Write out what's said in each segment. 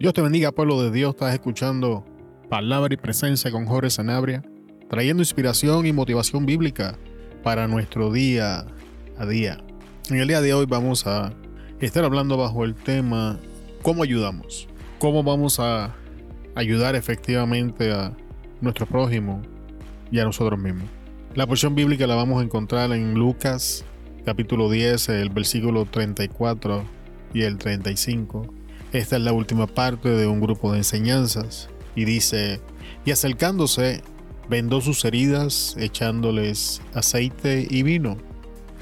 Dios te bendiga, pueblo de Dios. Estás escuchando Palabra y Presencia con Jorge Sanabria, trayendo inspiración y motivación bíblica para nuestro día a día. En el día de hoy vamos a estar hablando bajo el tema ¿Cómo ayudamos? ¿Cómo vamos a ayudar efectivamente a nuestro prójimo y a nosotros mismos? La porción bíblica la vamos a encontrar en Lucas capítulo 10, el versículo 34 y el 35 esta es la última parte de un grupo de enseñanzas y dice, y acercándose, vendó sus heridas, echándoles aceite y vino,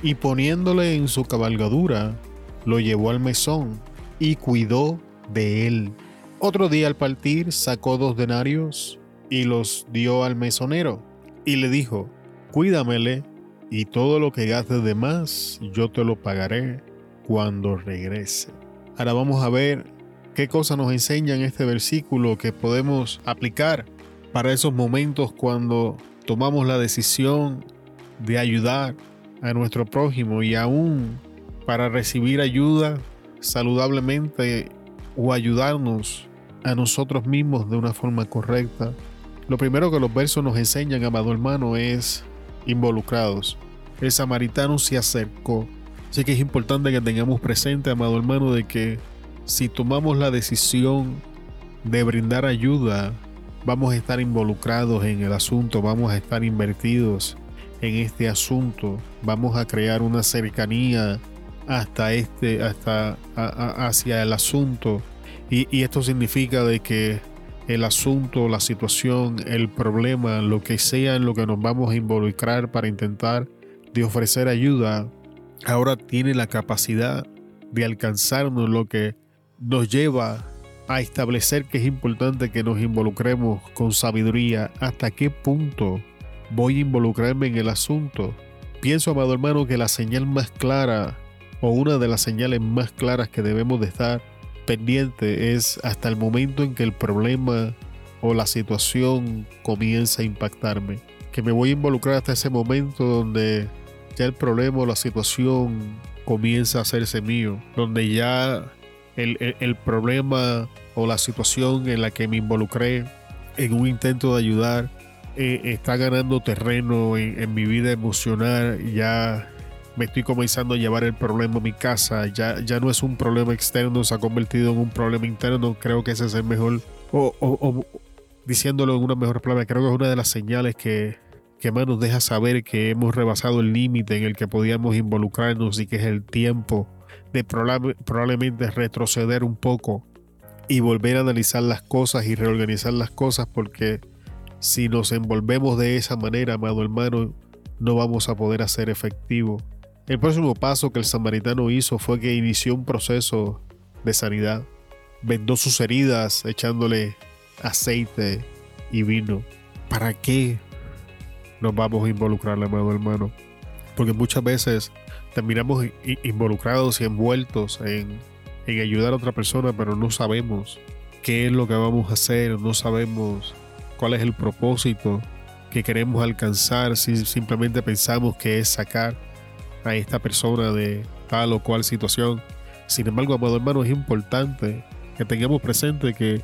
y poniéndole en su cabalgadura, lo llevó al mesón y cuidó de él. Otro día al partir sacó dos denarios y los dio al mesonero, y le dijo, cuídamele, y todo lo que gastes de más yo te lo pagaré cuando regrese. Ahora vamos a ver qué cosas nos enseña en este versículo que podemos aplicar para esos momentos cuando tomamos la decisión de ayudar a nuestro prójimo y aún para recibir ayuda saludablemente o ayudarnos a nosotros mismos de una forma correcta. Lo primero que los versos nos enseñan, amado hermano, es involucrados. El samaritano se acercó. Así que es importante que tengamos presente, amado hermano, de que si tomamos la decisión de brindar ayuda, vamos a estar involucrados en el asunto, vamos a estar invertidos en este asunto, vamos a crear una cercanía hasta este, hasta hacia el asunto. Y, y esto significa de que el asunto, la situación, el problema, lo que sea en lo que nos vamos a involucrar para intentar de ofrecer ayuda, ahora tiene la capacidad de alcanzarnos lo que nos lleva a establecer que es importante que nos involucremos con sabiduría. ¿Hasta qué punto voy a involucrarme en el asunto? Pienso, amado hermano, que la señal más clara o una de las señales más claras que debemos de estar pendiente es hasta el momento en que el problema o la situación comienza a impactarme. Que me voy a involucrar hasta ese momento donde ya el problema o la situación comienza a hacerse mío, donde ya el, problema o la situación en la que me involucré en un intento de ayudar eh, está ganando terreno en, mi vida emocional. Ya me estoy comenzando a llevar el problema a mi casa. Ya, ya no es un problema externo, se ha convertido en un problema interno. Creo que ese es el mejor, o, diciéndolo en una mejor palabra, creo que es una de las señales que, que más nos deja saber que hemos rebasado el límite en el que podíamos involucrarnos y que es el tiempo de probablemente retroceder un poco y volver a analizar las cosas y reorganizar las cosas porque si nos envolvemos de esa manera, amado hermano, no vamos a poder hacer efectivo. El próximo paso que el samaritano hizo fue que inició un proceso de sanidad. Vendó sus heridas echándole aceite y vino. ¿Para qué nos vamos a involucrar, amado hermano? Porque muchas veces terminamos involucrados y envueltos en, ayudar a otra persona, pero no sabemos qué es lo que vamos a hacer, no sabemos cuál es el propósito que queremos alcanzar, si simplemente pensamos que es sacar a esta persona de tal o cual situación. Sin embargo, amado hermano, es importante que tengamos presente que,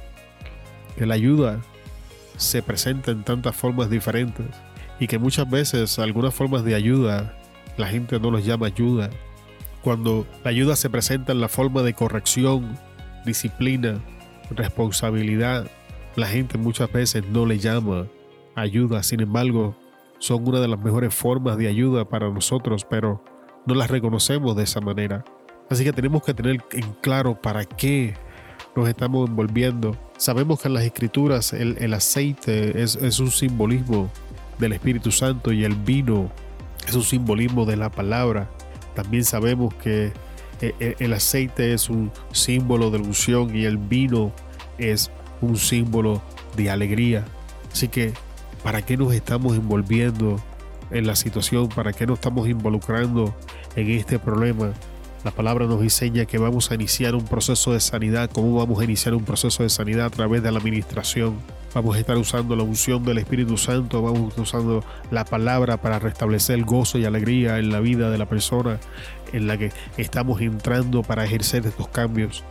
que la ayuda se presenta en tantas formas diferentes y que muchas veces algunas formas de ayuda la gente no los llama ayuda. Cuando la ayuda se presenta en la forma de corrección, disciplina, responsabilidad, la gente muchas veces no le llama ayuda. Sin embargo, son una de las mejores formas de ayuda para nosotros, pero no las reconocemos de esa manera. Así que tenemos que tener en claro para qué nos estamos envolviendo. Sabemos que en las escrituras el, aceite es, es un simbolismo del Espíritu Santo y el vino es un simbolismo de la palabra. También sabemos que eh, eh, el aceite es un símbolo de unción y el vino es un símbolo de alegría. Así que, ¿para qué nos estamos envolviendo en la situación? ¿Para qué nos estamos involucrando en este problema? La palabra nos enseña que vamos a iniciar un proceso de sanidad. ¿Cómo vamos a iniciar un proceso de sanidad a través de la administración? Vamos a estar usando la unción del Espíritu Santo, vamos a estar usando la palabra para restablecer el gozo y alegría en la vida de la persona en la que estamos entrando para ejercer estos cambios.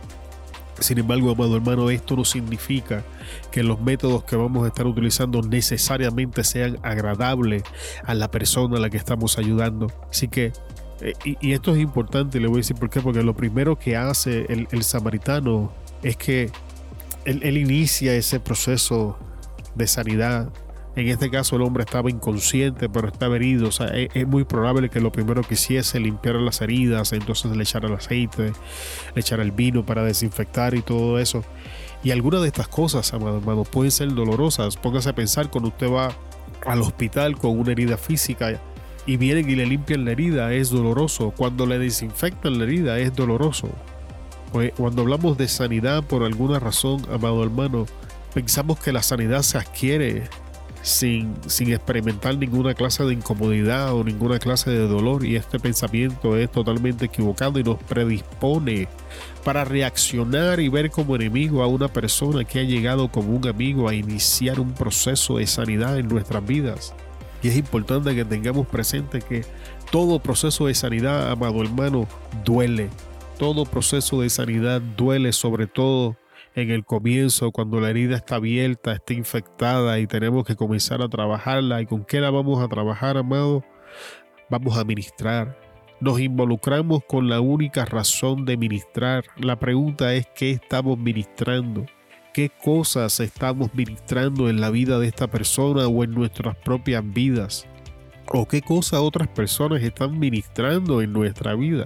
Sin embargo, amado hermano, esto no significa que los métodos que vamos a estar utilizando necesariamente sean agradables a la persona a la que estamos ayudando. Así que, eh, y, esto es importante, le voy a decir por qué, porque lo primero que hace el, samaritano es que él inicia ese proceso de sanidad en este caso el hombre estaba inconsciente, pero estaba herido. O sea, es, muy probable que lo primero que hiciese limpiar las heridas, entonces le echara el aceite, le echara el vino para desinfectar y todo eso. Y algunas de estas cosas, amado hermano, pueden ser dolorosas. Póngase a pensar cuando usted va al hospital con una herida física y vienen y le limpian la herida, es doloroso. Cuando le desinfectan la herida, es doloroso. Cuando hablamos de sanidad por alguna razón, amado hermano, pensamos que la sanidad se adquiere sin, experimentar ninguna clase de incomodidad o ninguna clase de dolor y este pensamiento es totalmente equivocado y nos predispone para reaccionar y ver como enemigo a una persona que ha llegado como un amigo a iniciar un proceso de sanidad en nuestras vidas. Y es importante que tengamos presente que todo proceso de sanidad, amado hermano, duele. Todo proceso de sanidad duele sobre todo en el comienzo, cuando la herida está abierta, está infectada y tenemos que comenzar a trabajarla. ¿Y con qué la vamos a trabajar, amado? Vamos a ministrar. Nos involucramos con la única razón de ministrar. La pregunta es qué estamos ministrando. ¿Qué cosas estamos ministrando en la vida de esta persona o en nuestras propias vidas? ¿O qué cosas otras personas están ministrando en nuestra vida?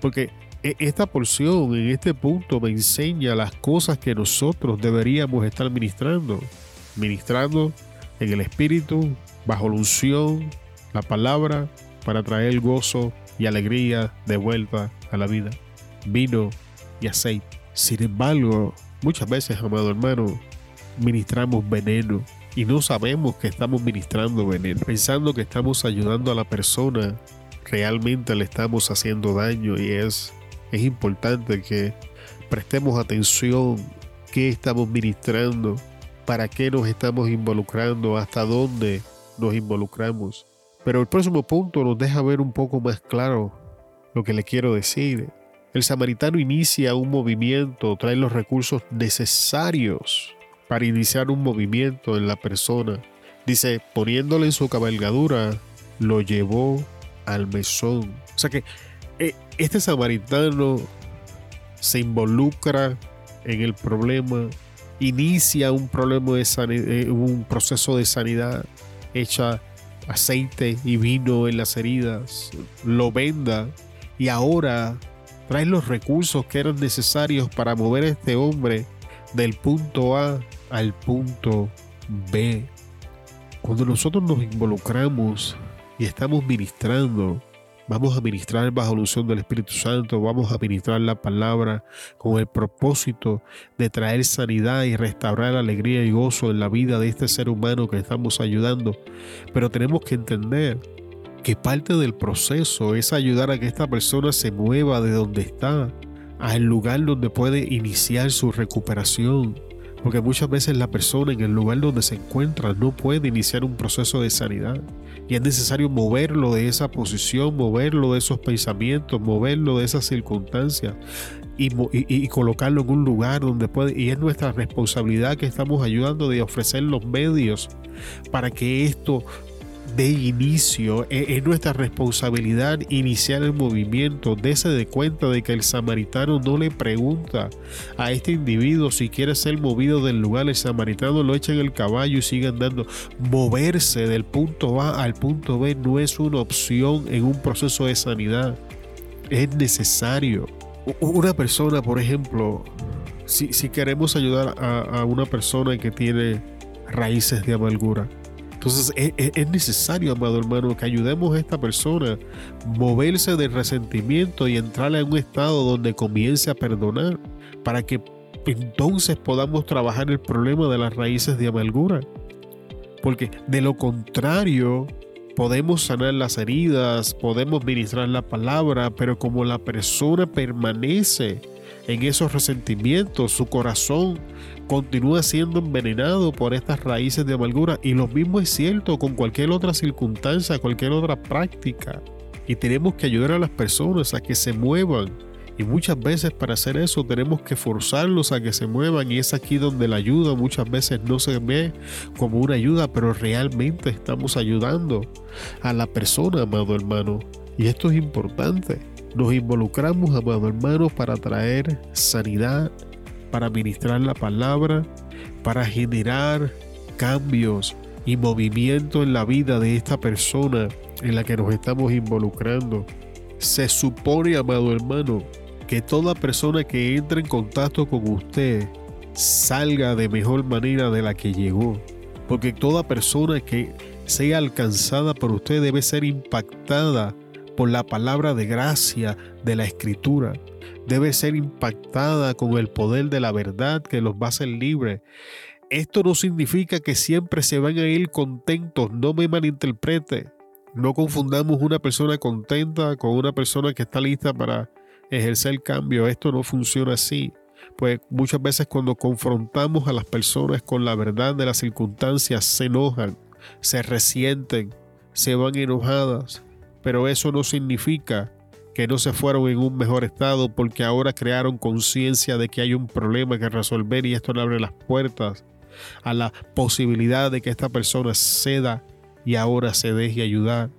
Porque esta porción en este punto me enseña las cosas que nosotros deberíamos estar ministrando. Ministrando en el Espíritu, bajo la unción, la palabra, para traer gozo y alegría de vuelta a la vida. Vino y aceite. Sin embargo, muchas veces, amado hermano, ministramos veneno y no sabemos que estamos ministrando veneno. Pensando que estamos ayudando a la persona, realmente le estamos haciendo daño y es es importante que prestemos atención qué estamos ministrando, para qué nos estamos involucrando, hasta dónde nos involucramos. Pero el próximo punto nos deja ver un poco más claro lo que le quiero decir. El samaritano inicia un movimiento, trae los recursos necesarios para iniciar un movimiento en la persona. Dice, poniéndole en su cabalgadura, lo llevó al mesón. O sea que este samaritano se involucra en el problema, inicia un problema de eh, proceso de sanidad, echa aceite y vino en las heridas, lo venda y ahora trae los recursos que eran necesarios para mover a este hombre del punto A al punto B. Cuando nosotros nos involucramos y estamos ministrando, Vamos a ministrar bajo la unción del Espíritu Santo, vamos a ministrar la palabra con el propósito de traer sanidad y restaurar alegría y gozo en la vida de este ser humano que estamos ayudando. Pero tenemos que entender que parte del proceso es ayudar a que esta persona se mueva de donde está al lugar donde puede iniciar su recuperación. Porque muchas veces la persona en el lugar donde se encuentra no puede iniciar un proceso de sanidad. Y es necesario moverlo de esa posición, moverlo de esos pensamientos, moverlo de esas circunstancias y, colocarlo en un lugar donde puede. Y es nuestra responsabilidad que estamos ayudando de ofrecer los medios para que esto de inicio, e, es, nuestra responsabilidad iniciar el movimiento. Dese de cuenta de que el samaritano no le pregunta a este individuo si quiere ser movido del lugar. El samaritano lo echa en el caballo y sigue andando. Moverse del punto A al punto B no es una opción en un proceso de sanidad. Es necesario. Una persona, por ejemplo, si, queremos ayudar a una persona que tiene raíces de amargura, entonces es, necesario, amado hermano, que ayudemos a esta persona a moverse del resentimiento y entrar en un estado donde comience a perdonar para que entonces podamos trabajar el problema de las raíces de amargura. Porque de lo contrario, podemos sanar las heridas, podemos ministrar la palabra, pero como la persona permanece en esos resentimientos, su corazón continúa siendo envenenado por estas raíces de amargura. Y lo mismo es cierto con cualquier otra circunstancia, cualquier otra práctica. Y tenemos que ayudar a las personas a que se muevan Y muchas veces para hacer eso tenemos que forzarlos a que se muevan y es aquí donde la ayuda muchas veces no se ve como una ayuda, pero realmente estamos ayudando a la persona, amado hermano. Y esto es importante. Nos involucramos, amado hermano, para traer sanidad, para ministrar la palabra, para generar cambios y movimiento en la vida de esta persona en la que nos estamos involucrando. Se supone, amado hermano, que toda persona que entre en contacto con usted salga de mejor manera de la que llegó. Porque toda persona que sea alcanzada por usted debe ser impactada por la palabra de gracia de la escritura. Debe ser impactada con el poder de la verdad que los va a hacer libres. Esto no significa que siempre se van a ir contentos, no me malinterprete. No confundamos una persona contenta con una persona que está lista para ejercer cambio. Esto no funciona así. Pues muchas veces cuando confrontamos a las personas con la verdad de las circunstancias, se enojan, se resienten, se van enojadas. Pero eso no significa que no se fueron en un mejor estado porque ahora crearon conciencia de que hay un problema que resolver y esto le abre las puertas a la posibilidad de que esta persona ceda y ahora se deje ayudar.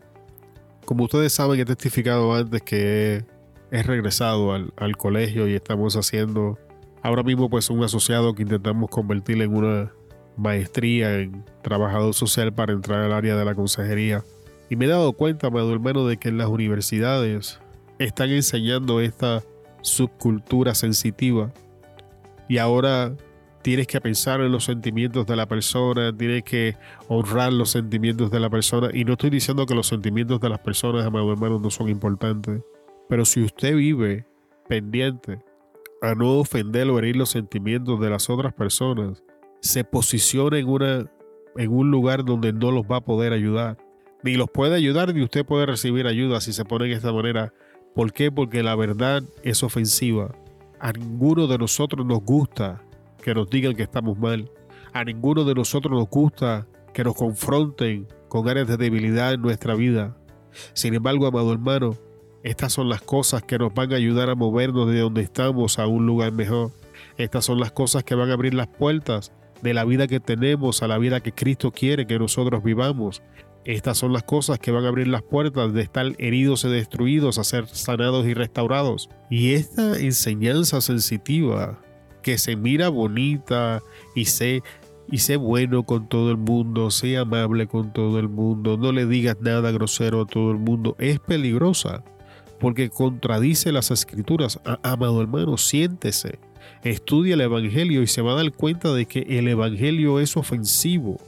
Como ustedes saben, he testificado antes que he regresado al, colegio y estamos haciendo ahora mismo pues un asociado que intentamos convertir en una maestría en trabajador social para entrar al área de la consejería. Y me he dado cuenta, amado hermano, de que en las universidades están enseñando esta subcultura sensitiva. Y ahora tienes que pensar en los sentimientos de la persona, tienes que honrar los sentimientos de la persona. Y no estoy diciendo que los sentimientos de las personas, amado hermano, no son importantes. Pero si usted vive pendiente a no ofender o herir los sentimientos de las otras personas, se posiciona en, una, en un lugar donde no los va a poder ayudar. Ni los puede ayudar ni usted puede recibir ayuda si se pone de esta manera. ¿Por qué? Porque la verdad es ofensiva. A ninguno de nosotros nos gusta que nos digan que estamos mal. A ninguno de nosotros nos gusta que nos confronten con áreas de debilidad en nuestra vida. Sin embargo, amado hermano, estas son las cosas que nos van a ayudar a movernos de donde estamos a un lugar mejor. Estas son las cosas que van a abrir las puertas de la vida que tenemos a la vida que Cristo quiere que nosotros vivamos. Estas son las cosas que van a abrir las puertas de estar heridos y destruidos a ser sanados y restaurados. Y esta enseñanza sensitiva que se mira bonita y sé y sé bueno con todo el mundo, sé amable con todo el mundo, no le digas nada grosero a todo el mundo, es peligrosa porque contradice las escrituras. Amado hermano, siéntese, estudia el Evangelio y se va a dar cuenta de que el Evangelio es ofensivo.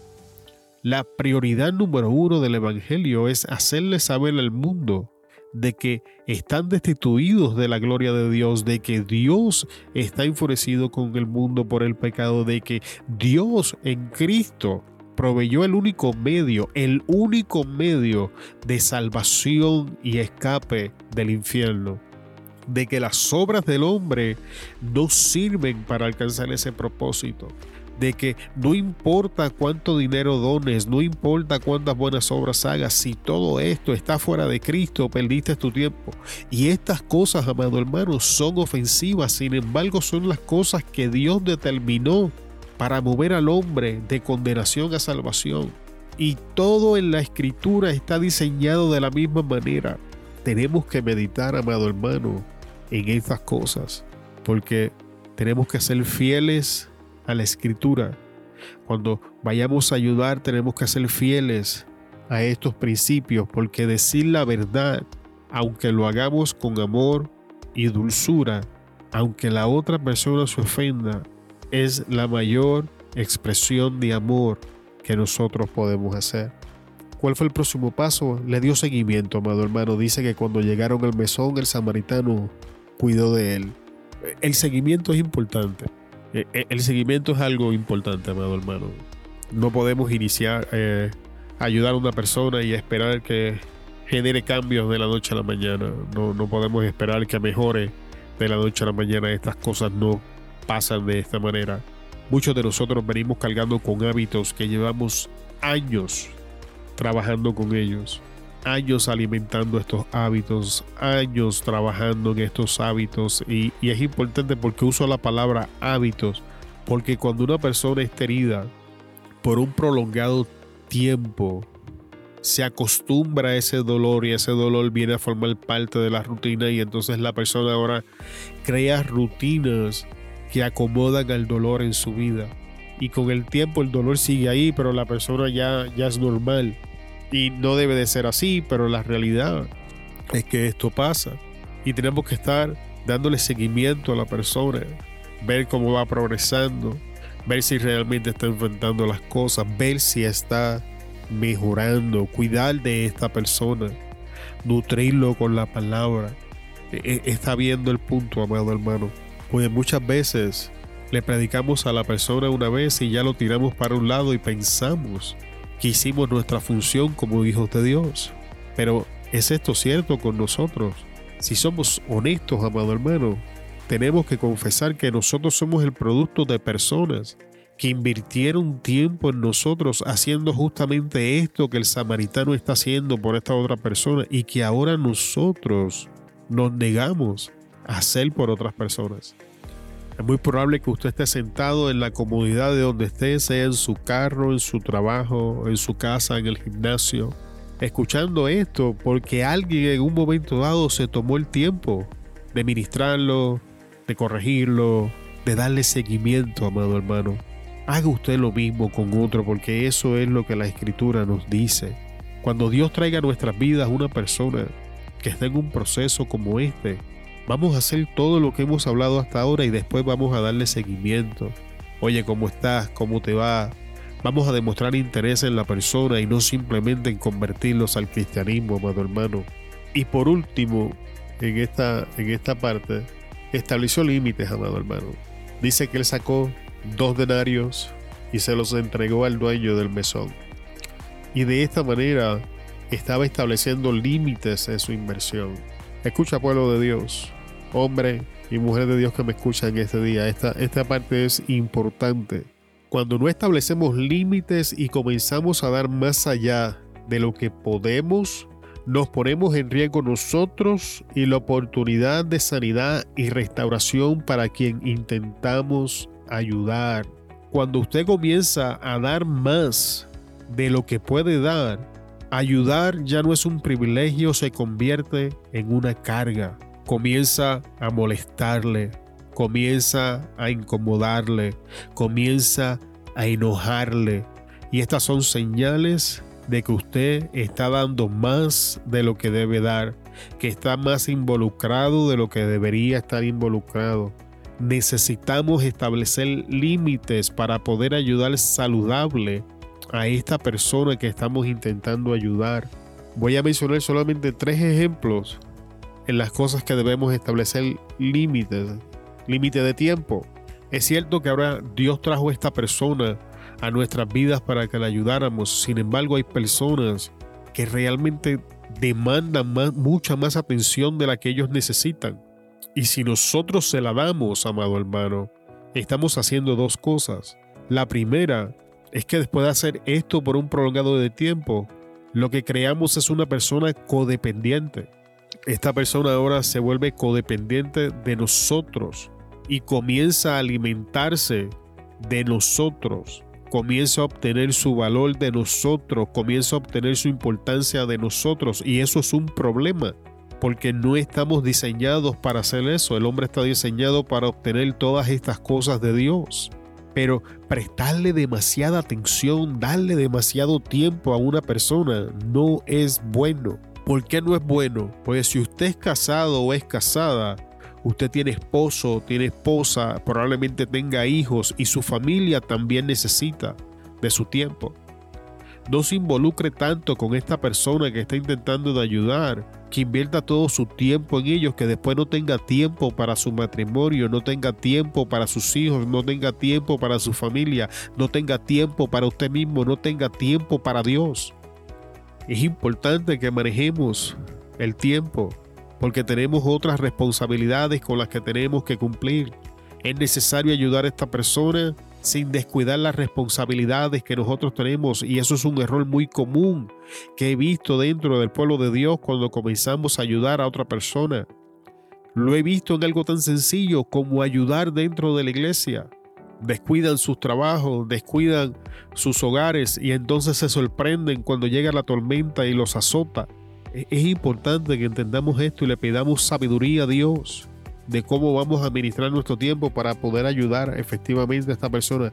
La prioridad número uno del Evangelio es hacerle saber al mundo de que están destituidos de la gloria de Dios, de que Dios está enfurecido con el mundo por el pecado, de que Dios en Cristo proveyó el único medio, el único medio de salvación y escape del infierno. De que las obras del hombre no sirven para alcanzar ese propósito. De que no importa cuánto dinero dones, no importa cuántas buenas obras hagas, si todo esto está fuera de Cristo, perdiste tu tiempo. Y estas cosas, amado hermano, son ofensivas, sin embargo son las cosas que Dios determinó para mover al hombre de condenación a salvación. Y todo en la escritura está diseñado de la misma manera. Tenemos que meditar, amado hermano, en estas cosas, porque tenemos que ser fieles a la escritura. Cuando vayamos a ayudar, tenemos que ser fieles a estos principios, porque decir la verdad, aunque lo hagamos con amor y dulzura, aunque la otra persona se ofenda, es la mayor expresión de amor que nosotros podemos hacer. ¿Cuál fue el próximo paso? Le dio seguimiento, amado hermano. Dice que cuando llegaron al mesón, el samaritano cuidó de él. El seguimiento es importante. E, e, el seguimiento es algo importante, amado hermano. No podemos iniciar, eh, ayudar a una persona y esperar que genere cambios de la noche a la mañana. No, no podemos esperar que mejore de la noche a la mañana. Estas cosas no pasan de esta manera. Muchos de nosotros venimos cargando con hábitos que llevamos años trabajando con ellos. Años alimentando estos hábitos, años trabajando en estos hábitos y, y es importante porque uso la palabra hábitos, porque cuando una persona es herida por un prolongado tiempo, se acostumbra a ese dolor y ese dolor viene a formar parte de la rutina y entonces la persona ahora crea rutinas que acomodan al dolor en su vida. Y con el tiempo el dolor sigue ahí, pero la persona ya, ya es normal. Y no debe de ser así, pero la realidad es que esto pasa. Y tenemos que estar dándole seguimiento a la persona, ver cómo va progresando, ver si realmente está enfrentando las cosas, ver si está mejorando, cuidar de esta persona, nutrirlo con la palabra. E, e, está viendo el punto, amado hermano. Pues muchas veces le predicamos a la persona una vez y ya lo tiramos para un lado y pensamos que hicimos nuestra función como hijos de Dios. Pero ¿es esto cierto con nosotros? Si somos honestos, amado hermano, tenemos que confesar que nosotros somos el producto de personas que invirtieron tiempo en nosotros haciendo justamente esto que el samaritano está haciendo por esta otra persona y que ahora nosotros nos negamos a hacer por otras personas. Es muy probable que usted esté sentado en la comodidad de donde esté, sea en su carro, en su trabajo, en su casa, en el gimnasio, escuchando esto porque alguien en un momento dado se tomó el tiempo de ministrarlo, de corregirlo, de darle seguimiento, amado hermano haga usted lo mismo con otro porque eso es lo que la escritura nos dice. Cuando Dios traiga a nuestras vidas una persona que esté en un proceso como este, vamos a hacer todo lo que hemos hablado hasta ahora y después vamos a darle seguimiento. Oye, ¿cómo estás? ¿Cómo te va? Vamos a demostrar interés en la persona y no simplemente en convertirlos al cristianismo, amado hermano. Y por último, en esta, en esta parte, estableció límites, amado hermano. Dice que él sacó dos denarios y se los entregó al dueño del mesón. Y de esta manera estaba estableciendo límites en su inversión. Escucha pueblo de Dios, hombre y mujer de Dios que me escuchan este día, esta, esta parte es importante. Cuando no establecemos límites y comenzamos a dar más allá de lo que podemos, nos ponemos en riesgo nosotros y la oportunidad de sanidad y restauración para quien intentamos ayudar. Cuando usted comienza a dar más de lo que puede dar, ayudar ya no es un privilegio, se convierte en una carga. Comienza a molestarle, comienza a incomodarle, comienza a enojarle. Y estas son señales de que usted está dando más de lo que debe dar, que está más involucrado de lo que debería estar involucrado necesitamos establecer límites para poder ayudar saludable a esta persona que estamos intentando ayudar. Voy a mencionar solamente tres ejemplos en las cosas que debemos establecer límites. Límite de tiempo. Es cierto que ahora Dios trajo a esta persona a nuestras vidas para que la ayudáramos. Sin embargo, hay personas que realmente demandan mucha más atención de la que ellos necesitan. Y si nosotros se la damos, amado hermano, estamos haciendo dos cosas. La primera es que después de hacer esto por un prolongado de tiempo, lo que creamos es una persona codependiente. Esta persona ahora se vuelve codependiente de nosotros y comienza a alimentarse de nosotros, comienza a obtener su valor de nosotros, comienza a obtener su importancia de nosotros y eso es un problema porque no estamos diseñados para hacer eso. El hombre está diseñado para obtener todas estas cosas de Dios. Pero prestarle demasiada atención, darle demasiado tiempo a una persona no es bueno. ¿Por qué no es bueno? Pues si usted es casado o es casada, usted tiene esposo, tiene esposa, probablemente tenga hijos y su familia también necesita de su tiempo. No se involucre tanto con esta persona que está intentando de ayudar que invierta todo su tiempo en ellos, que después no tenga tiempo para su matrimonio, no tenga tiempo para sus hijos, no tenga tiempo para su familia, no tenga tiempo para usted mismo, no tenga tiempo para Dios. Es importante que manejemos el tiempo porque tenemos otras responsabilidades con las que tenemos que cumplir. Es necesario ayudar a esta persona sin descuidar las responsabilidades que nosotros tenemos. Y eso es un error muy común que he visto dentro del pueblo de Dios cuando comenzamos a ayudar a otra persona. Lo he visto en algo tan sencillo como ayudar dentro de la iglesia. Descuidan sus trabajos, descuidan sus hogares y entonces se sorprenden cuando llega la tormenta y los azota. E-, es importante que entendamos esto y le pidamos sabiduría a Dios de cómo vamos a administrar nuestro tiempo para poder ayudar efectivamente a esta persona.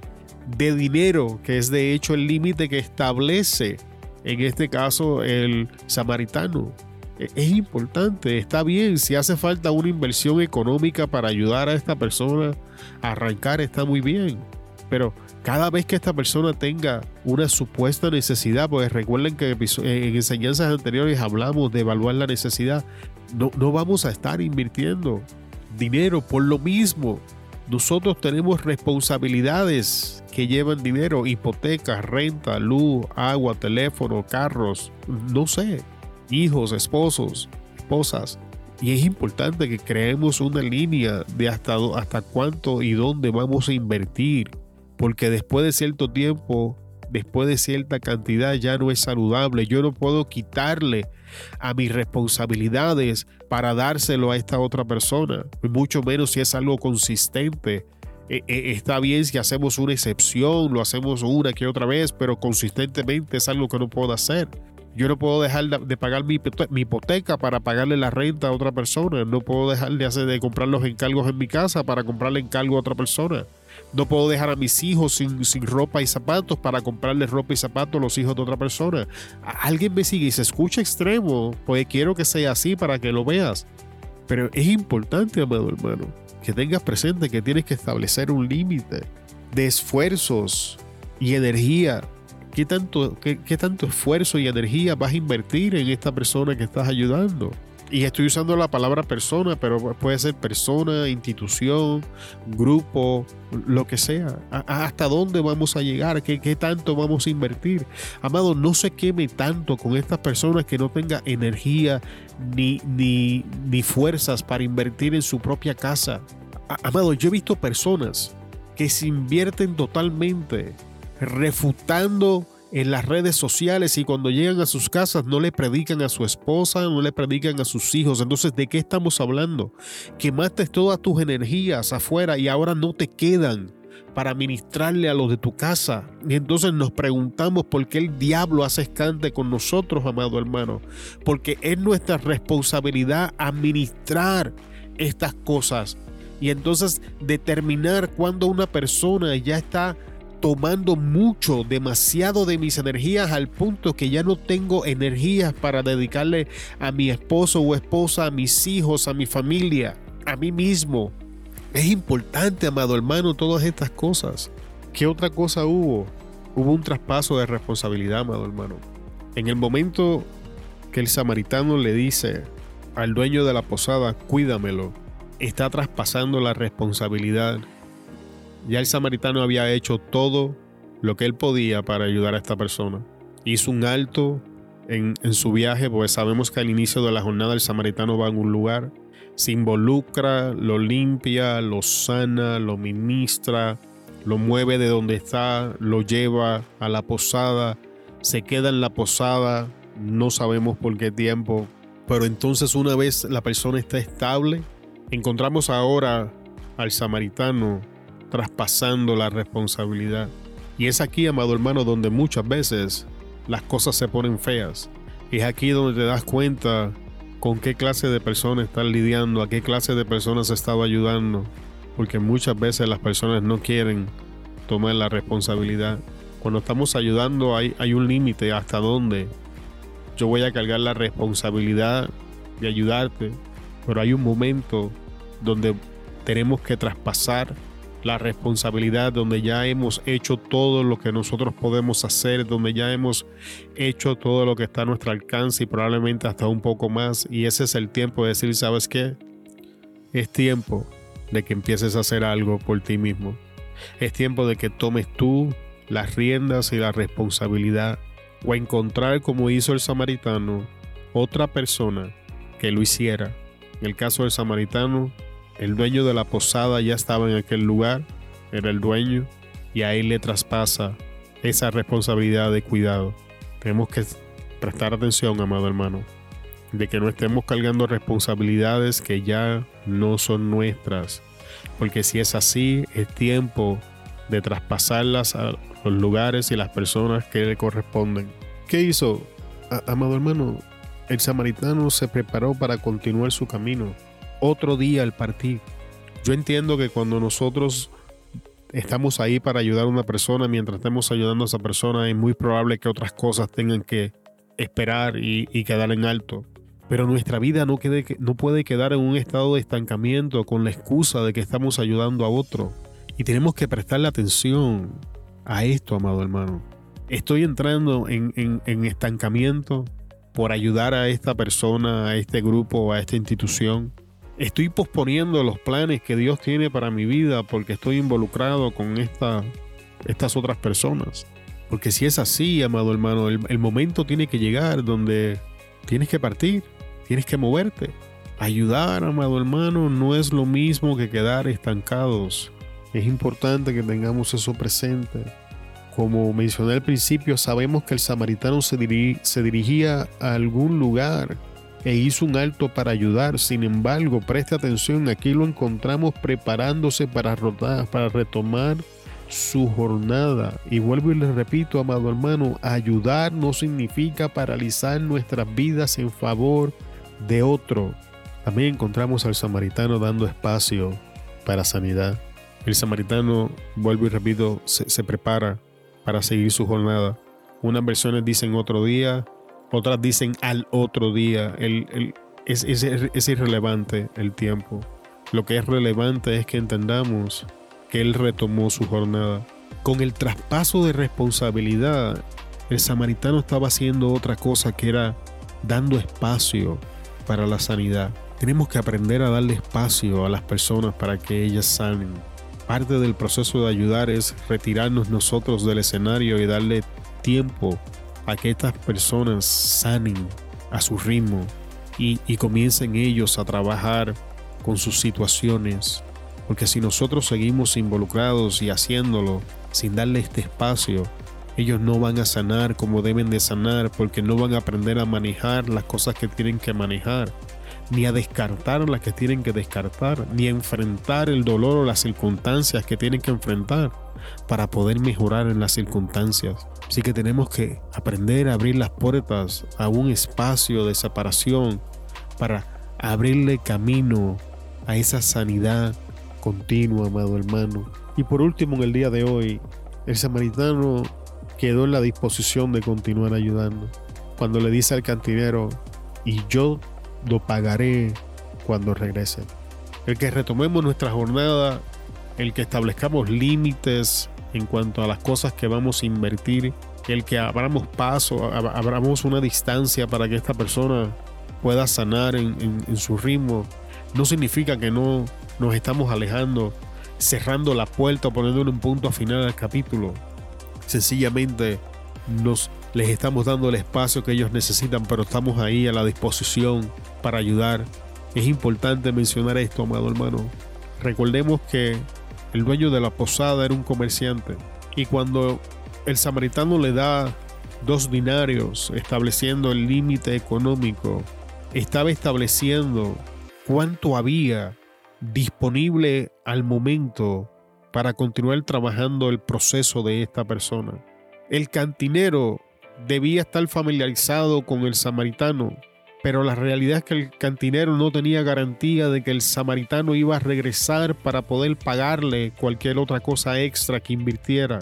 De dinero, que es de hecho el límite que establece en este caso el samaritano. E, es importante, está bien, si hace falta una inversión económica para ayudar a esta persona a arrancar, está muy bien. Pero cada vez que esta persona tenga una supuesta necesidad, pues recuerden que en enseñanzas anteriores hablamos de evaluar la necesidad, no, no vamos a estar invirtiendo dinero por lo mismo. Nosotros tenemos responsabilidades que llevan dinero, hipotecas, renta, luz, agua, teléfono, carros, no sé, hijos, esposos, esposas. Y es importante que creemos una línea de hasta, hasta cuánto y dónde vamos a invertir, porque después de cierto tiempo después de cierta cantidad ya no es saludable. Yo no puedo quitarle a mis responsabilidades para dárselo a esta otra persona, mucho menos si es algo consistente. E, e, está bien si hacemos una excepción, lo hacemos una que otra vez, pero consistentemente es algo que no puedo hacer. Yo no puedo dejar de pagar mi, hipoteca para pagarle la renta a otra persona. No puedo dejar de, hacer, de comprar los encargos en mi casa para comprarle encargo a otra persona. No puedo dejar a mis hijos sin, sin, ropa y zapatos para comprarle ropa y zapatos a los hijos de otra persona. Alguien me sigue y se escucha extremo, pues quiero que sea así para que lo veas. Pero es importante, amado hermano, que tengas presente que tienes que establecer un límite de esfuerzos y energía. ¿Qué tanto, qué tanto esfuerzo y energía vas a invertir en esta persona que estás ayudando? y estoy usando la palabra persona, pero puede ser persona, institución, grupo, lo que sea. ¿Hasta dónde vamos a llegar? ¿Qué, ¿Qué, tanto vamos a invertir? Amado, no se queme tanto con estas personas que no tenga energía ni, ni, ni fuerzas para invertir en su propia casa. Amado, yo he visto personas que se invierten totalmente refutando en las redes sociales y cuando llegan a sus casas no le predican a su esposa, no le predican a sus hijos. Entonces, ¿de qué estamos hablando? Quemaste todas tus energías afuera y ahora no te quedan para ministrarle a los de tu casa. Y entonces nos preguntamos por qué el diablo hace escante con nosotros, amado hermano. Porque es nuestra responsabilidad administrar estas cosas. Y entonces determinar cuando una persona ya está tomando mucho, demasiado de mis energías al punto que ya no tengo energías para dedicarle a mi esposo o esposa, a mis hijos, a mi familia, a mí mismo. Es importante, amado hermano, todas estas cosas. ¿Qué otra cosa hubo? Hubo un traspaso de responsabilidad, amado hermano. En el momento que el samaritano le dice al dueño de la posada, cuídamelo, está traspasando la responsabilidad ya el samaritano había hecho todo lo que él podía para ayudar a esta persona. Hizo un alto en, su viaje, pues sabemos que al inicio de la jornada el samaritano va a un lugar, se involucra, lo limpia, lo sana, lo ministra, lo mueve de donde está, lo lleva a la posada, se queda en la posada, no sabemos por qué tiempo, pero entonces una vez la persona está estable, encontramos ahora al samaritano traspasando la responsabilidad. Y es aquí, amado hermano, donde muchas veces las cosas se ponen feas. Es aquí donde te das cuenta con qué clase de personas estás lidiando, a qué clase de personas estado ayudando. Porque muchas veces las personas no quieren tomar la responsabilidad. Cuando estamos ayudando hay, hay un límite hasta donde yo voy a cargar la responsabilidad de ayudarte. Pero hay un momento donde tenemos que traspasar la responsabilidad, donde ya hemos hecho todo lo que nosotros podemos hacer, donde ya hemos hecho todo lo que está a nuestro alcance y probablemente hasta un poco más. Y ese es el tiempo de decir, ¿sabes qué? Es tiempo de que empieces a hacer algo por ti mismo. Es tiempo de que tomes tú las riendas y la responsabilidad o encontrar como hizo el samaritano otra persona que lo hiciera. En el caso del samaritano, el dueño de la posada ya estaba en aquel lugar, era el dueño. y a él le traspasa esa responsabilidad de cuidado. Tenemos que prestar atención, amado hermano, de que no estemos cargando responsabilidades que ya no son nuestras, porque si es así, es tiempo de traspasarlas a los lugares y las personas que le corresponden. ¿Qué hizo? amado hermano, el samaritano se preparó para continuar su camino. Otro día al partir. Yo entiendo que cuando nosotros estamos ahí para ayudar a una persona, mientras estemos ayudando a esa persona, es muy probable que otras cosas tengan que esperar y, quedar en alto. Pero nuestra vida no puede quedar en un estado de estancamiento con la excusa de que estamos ayudando a otro. Y tenemos que prestarle atención a esto, amado hermano. Estoy entrando en, en estancamiento por ayudar a esta persona, a este grupo, a esta institución. Estoy posponiendo los planes que Dios tiene para mi vida porque estoy involucrado con esta, estas otras personas. Porque si es así, amado hermano, el, momento tiene que llegar donde tienes que partir, tienes que moverte. Ayudar, amado hermano, no es lo mismo que quedar estancados. Es importante que tengamos eso presente. Como mencioné al principio, sabemos que el samaritano se, dirigía a algún lugar e hizo un alto para ayudar. Sin embargo, preste atención, aquí lo encontramos preparándose para, para retomar su jornada. Y vuelvo y les repito, amado hermano, ayudar no significa paralizar nuestras vidas en favor de otro. También encontramos al samaritano dando espacio para sanidad. El samaritano, vuelvo y repito, se, prepara para seguir su jornada. Unas versiones dicen otro día, otras dicen al otro día. El, es, es irrelevante el tiempo. Lo que es relevante es que entendamos que él retomó su jornada. Con el traspaso de responsabilidad, el samaritano estaba haciendo otra cosa que era dando espacio para la sanidad. Tenemos que aprender a darle espacio a las personas para que ellas sanen. Parte del proceso de ayudar es retirarnos nosotros del escenario y darle tiempo a que estas personas sanen a su ritmo y, y comiencen ellos a trabajar con sus situaciones. Porque si nosotros seguimos involucrados y haciéndolo sin darle este espacio, ellos no van a sanar como deben de sanar porque no van a aprender a manejar las cosas que tienen que manejar, ni a descartar las que tienen que descartar, ni a enfrentar el dolor o las circunstancias que tienen que enfrentar para poder mejorar en las circunstancias. Así que tenemos que aprender a abrir las puertas a un espacio de separación para abrirle camino a esa sanidad continua, amado hermano. Y por último, en el día de hoy, el samaritano quedó en la disposición de continuar ayudando. Cuando le dice al cantinero, y yo lo pagaré cuando regrese. El que retomemos nuestra jornada, el que establezcamos límites en cuanto a las cosas que vamos a invertir, el que abramos paso, abramos una distancia para que esta persona pueda sanar en, su ritmo, no significa que no nos estamos alejando, cerrando la puerta o poniéndole un punto final al capítulo. Sencillamente nos les estamos dando el espacio que ellos necesitan, pero estamos ahí a la disposición para ayudar. Es importante mencionar esto, amado hermano. Recordemos que el dueño de la posada era un comerciante y cuando el samaritano le da dos dinarios estableciendo el límite económico, estaba estableciendo cuánto había disponible al momento para continuar trabajando el proceso de esta persona. El cantinero debía estar familiarizado con el samaritano, pero la realidad es que el cantinero no tenía garantía de que el samaritano iba a regresar para poder pagarle cualquier otra cosa extra que invirtiera.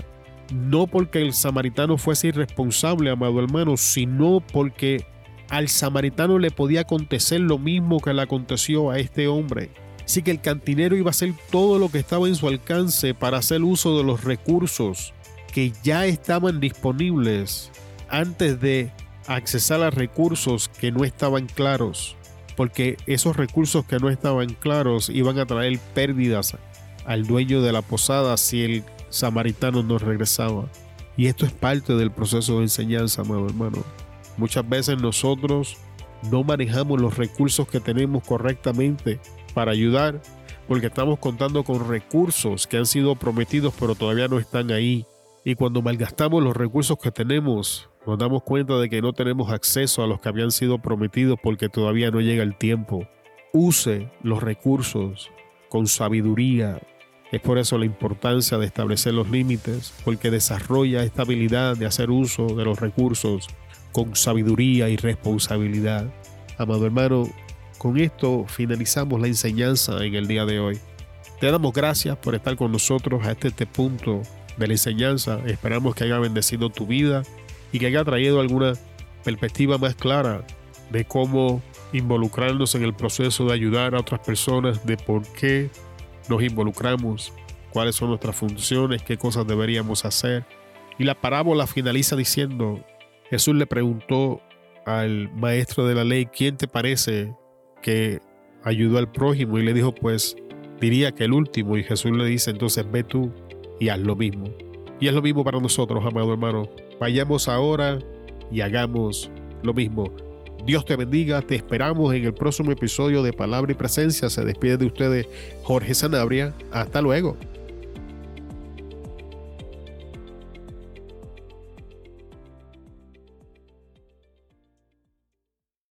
No porque el samaritano fuese irresponsable, amado hermano, sino porque al samaritano le podía acontecer lo mismo que le aconteció a este hombre. Así que el cantinero iba a hacer todo lo que estaba en su alcance para hacer uso de los recursos que ya estaban disponibles antes de accesar a recursos que no estaban claros. Porque esos recursos que no estaban claros iban a traer pérdidas al dueño de la posada si el samaritano no regresaba. Y esto es parte del proceso de enseñanza, amado hermano. Muchas veces nosotros no manejamos los recursos que tenemos correctamente para ayudar porque estamos contando con recursos que han sido prometidos pero todavía no están ahí. Y cuando malgastamos los recursos que tenemos, nos damos cuenta de que no tenemos acceso a los que habían sido prometidos porque todavía no llega el tiempo. Use los recursos con sabiduría. Es por eso la importancia de establecer los límites, porque desarrolla esta habilidad de hacer uso de los recursos con sabiduría y responsabilidad. Amado hermano, con esto finalizamos la enseñanza en el día de hoy. Te damos gracias por estar con nosotros a este, este punto de la enseñanza. Esperamos que haya bendecido tu vida y que haya traído alguna perspectiva más clara de cómo involucrarnos en el proceso de ayudar a otras personas, de por qué nos involucramos, cuáles son nuestras funciones, qué cosas deberíamos hacer. Y la parábola finaliza diciendo, Jesús le preguntó al maestro de la ley, ¿quién te parece que ayudó al prójimo y le dijo, pues diría que el último. Y Jesús le dice, entonces ve tú y haz lo mismo. Y es lo mismo para nosotros, amado hermano. Vayamos ahora y hagamos lo mismo. Dios te bendiga, te esperamos en el próximo episodio de Palabra y Presencia. Se despide de ustedes Jorge Sanabria. Hasta luego.